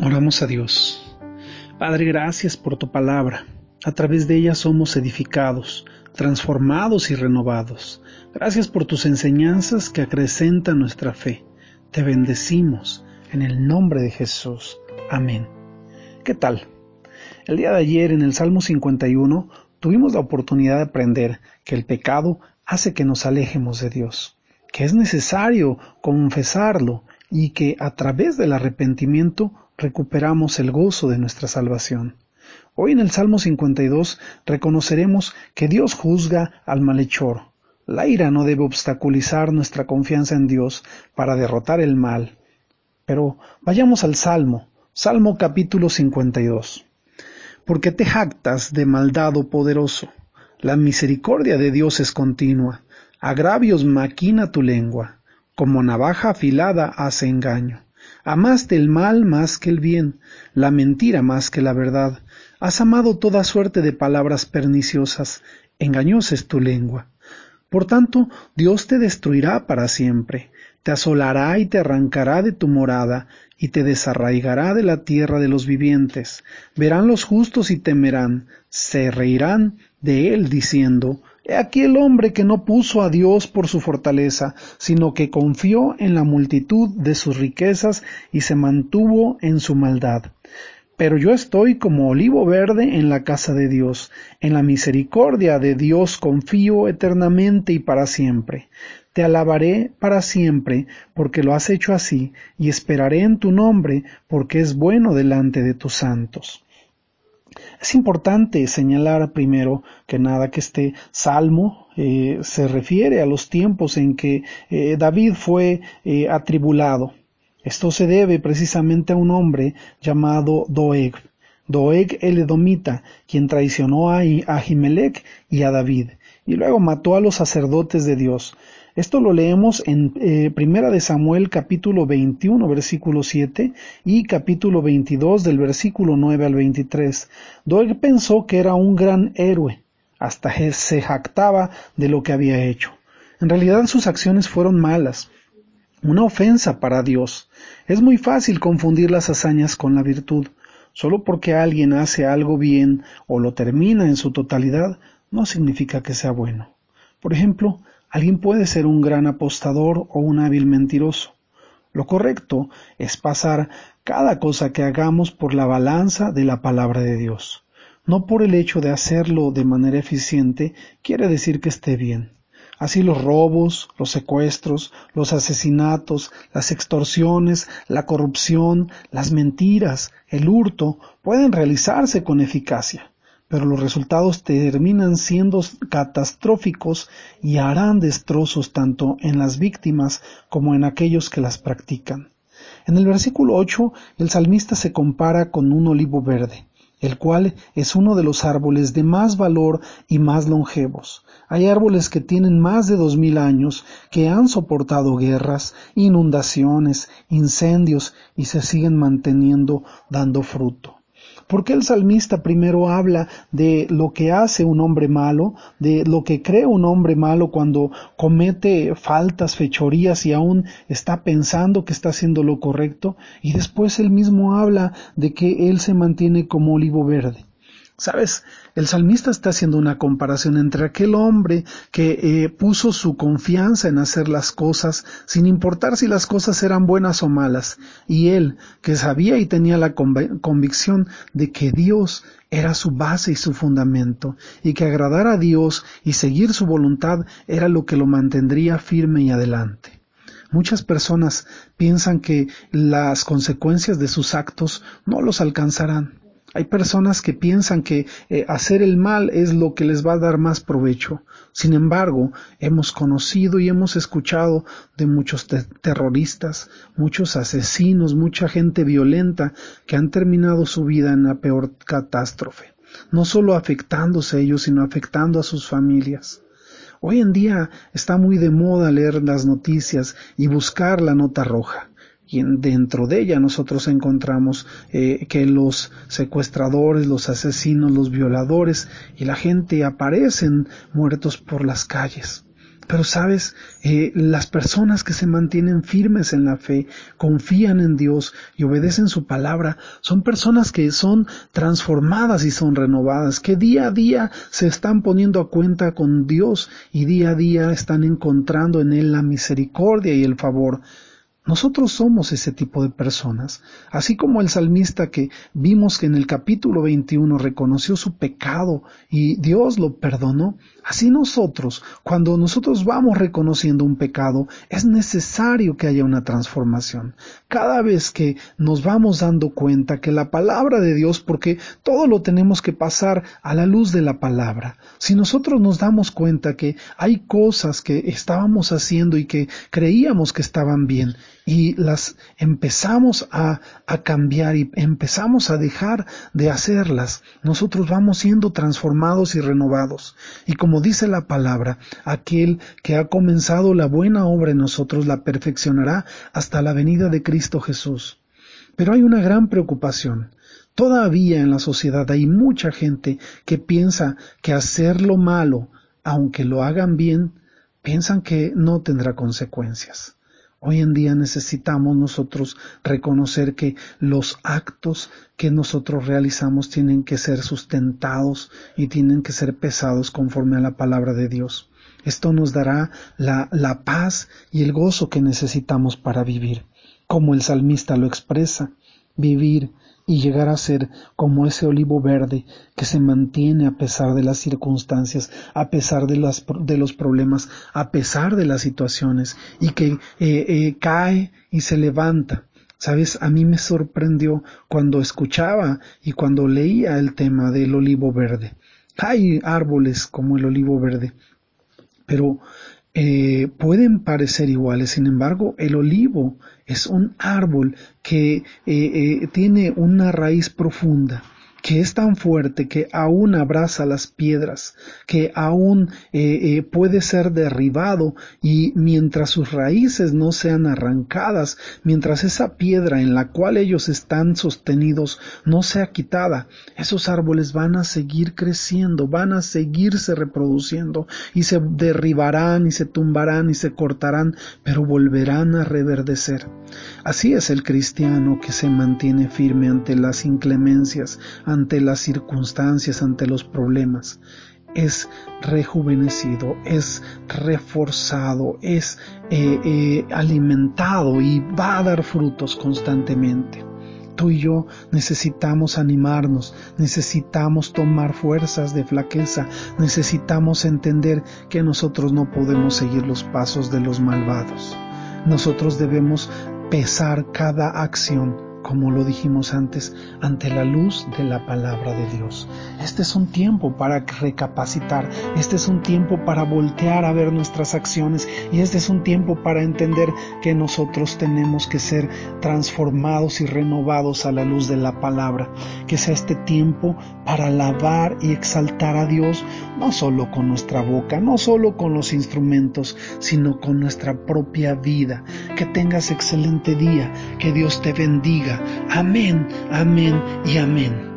Oramos a Dios. Padre, gracias por tu palabra. A través de ella somos edificados, transformados y renovados. Gracias por tus enseñanzas que acrecentan nuestra fe. Te bendecimos en el nombre de Jesús. Amén. ¿Qué tal? El día de ayer en el Salmo 51 tuvimos la oportunidad de aprender que el pecado hace que nos alejemos de Dios, que es necesario confesarlo y que a través del arrepentimiento recuperamos el gozo de nuestra salvación. Hoy en el Salmo 52 reconoceremos que Dios juzga al malhechor. La ira no debe obstaculizar nuestra confianza en Dios para derrotar el mal. Pero vayamos al Salmo, Salmo capítulo 52. Porque te jactas de maldad oh poderoso, la misericordia de Dios es continua, agravios maquina tu lengua, como navaja afilada hace engaño. Amaste el mal más que el bien, la mentira más que la verdad. Has amado toda suerte de palabras perniciosas, engañosa es tu lengua. Por tanto, Dios te destruirá para siempre, te asolará y te arrancará de tu morada, y te desarraigará de la tierra de los vivientes. Verán los justos y temerán, se reirán de él diciendo, He aquí el hombre que no puso a Dios por su fortaleza, sino que confió en la multitud de sus riquezas y se mantuvo en su maldad. Pero yo estoy como olivo verde en la casa de Dios, en la misericordia de Dios confío eternamente y para siempre. Te alabaré para siempre, porque lo has hecho así, y esperaré en tu nombre, porque es bueno delante de tus santos. Es importante señalar primero que nada que este salmo eh, se refiere a los tiempos en que eh, David fue eh, atribulado. Esto se debe precisamente a un hombre llamado Doeg. Doeg el Edomita, quien traicionó a Ahimelech y a David, y luego mató a los sacerdotes de Dios. Esto lo leemos en eh, Primera de Samuel capítulo 21 versículo 7 y capítulo 22 del versículo 9 al 23. Doeg pensó que era un gran héroe, hasta se jactaba de lo que había hecho. En realidad sus acciones fueron malas, una ofensa para Dios. Es muy fácil confundir las hazañas con la virtud. Solo porque alguien hace algo bien o lo termina en su totalidad, no significa que sea bueno. Por ejemplo, Alguien puede ser un gran apostador o un hábil mentiroso. Lo correcto es pasar cada cosa que hagamos por la balanza de la palabra de Dios. No por el hecho de hacerlo de manera eficiente quiere decir que esté bien. Así los robos, los secuestros, los asesinatos, las extorsiones, la corrupción, las mentiras, el hurto pueden realizarse con eficacia pero los resultados terminan siendo catastróficos y harán destrozos tanto en las víctimas como en aquellos que las practican. En el versículo 8, el salmista se compara con un olivo verde, el cual es uno de los árboles de más valor y más longevos. Hay árboles que tienen más de dos mil años, que han soportado guerras, inundaciones, incendios y se siguen manteniendo dando fruto. ¿Por qué el salmista primero habla de lo que hace un hombre malo, de lo que cree un hombre malo cuando comete faltas, fechorías y aún está pensando que está haciendo lo correcto? Y después él mismo habla de que él se mantiene como olivo verde. Sabes, el salmista está haciendo una comparación entre aquel hombre que eh, puso su confianza en hacer las cosas sin importar si las cosas eran buenas o malas, y él que sabía y tenía la convicción de que Dios era su base y su fundamento, y que agradar a Dios y seguir su voluntad era lo que lo mantendría firme y adelante. Muchas personas piensan que las consecuencias de sus actos no los alcanzarán hay personas que piensan que eh, hacer el mal es lo que les va a dar más provecho. Sin embargo, hemos conocido y hemos escuchado de muchos terroristas, muchos asesinos, mucha gente violenta que han terminado su vida en la peor catástrofe, no solo afectándose a ellos, sino afectando a sus familias. Hoy en día está muy de moda leer las noticias y buscar la nota roja y dentro de ella nosotros encontramos eh, que los secuestradores, los asesinos, los violadores y la gente aparecen muertos por las calles. Pero sabes, eh, las personas que se mantienen firmes en la fe, confían en Dios y obedecen su palabra, son personas que son transformadas y son renovadas, que día a día se están poniendo a cuenta con Dios y día a día están encontrando en Él la misericordia y el favor. Nosotros somos ese tipo de personas, así como el salmista que vimos que en el capítulo 21 reconoció su pecado y Dios lo perdonó, así nosotros, cuando nosotros vamos reconociendo un pecado, es necesario que haya una transformación. Cada vez que nos vamos dando cuenta que la palabra de Dios, porque todo lo tenemos que pasar a la luz de la palabra, si nosotros nos damos cuenta que hay cosas que estábamos haciendo y que creíamos que estaban bien, y las empezamos a, a, cambiar y empezamos a dejar de hacerlas, nosotros vamos siendo transformados y renovados. Y como dice la palabra, aquel que ha comenzado la buena obra en nosotros la perfeccionará hasta la venida de Cristo Jesús. Pero hay una gran preocupación. Todavía en la sociedad hay mucha gente que piensa que hacer lo malo, aunque lo hagan bien, piensan que no tendrá consecuencias. Hoy en día necesitamos nosotros reconocer que los actos que nosotros realizamos tienen que ser sustentados y tienen que ser pesados conforme a la palabra de Dios. Esto nos dará la, la paz y el gozo que necesitamos para vivir, como el salmista lo expresa, vivir y llegar a ser como ese olivo verde que se mantiene a pesar de las circunstancias, a pesar de, las, de los problemas, a pesar de las situaciones y que eh, eh, cae y se levanta. Sabes, a mí me sorprendió cuando escuchaba y cuando leía el tema del olivo verde. Hay árboles como el olivo verde, pero eh, pueden parecer iguales, sin embargo, el olivo es un árbol que eh, eh, tiene una raíz profunda que es tan fuerte que aún abraza las piedras, que aún eh, eh, puede ser derribado y mientras sus raíces no sean arrancadas, mientras esa piedra en la cual ellos están sostenidos no sea quitada, esos árboles van a seguir creciendo, van a seguirse reproduciendo y se derribarán y se tumbarán y se cortarán, pero volverán a reverdecer. Así es el cristiano que se mantiene firme ante las inclemencias, ante las circunstancias, ante los problemas. Es rejuvenecido, es reforzado, es eh, eh, alimentado y va a dar frutos constantemente. Tú y yo necesitamos animarnos, necesitamos tomar fuerzas de flaqueza, necesitamos entender que nosotros no podemos seguir los pasos de los malvados. Nosotros debemos pesar cada acción como lo dijimos antes, ante la luz de la palabra de Dios. Este es un tiempo para recapacitar, este es un tiempo para voltear a ver nuestras acciones y este es un tiempo para entender que nosotros tenemos que ser transformados y renovados a la luz de la palabra. Que sea este tiempo para alabar y exaltar a Dios, no solo con nuestra boca, no solo con los instrumentos, sino con nuestra propia vida. Que tengas excelente día, que Dios te bendiga Amén, amén y amén.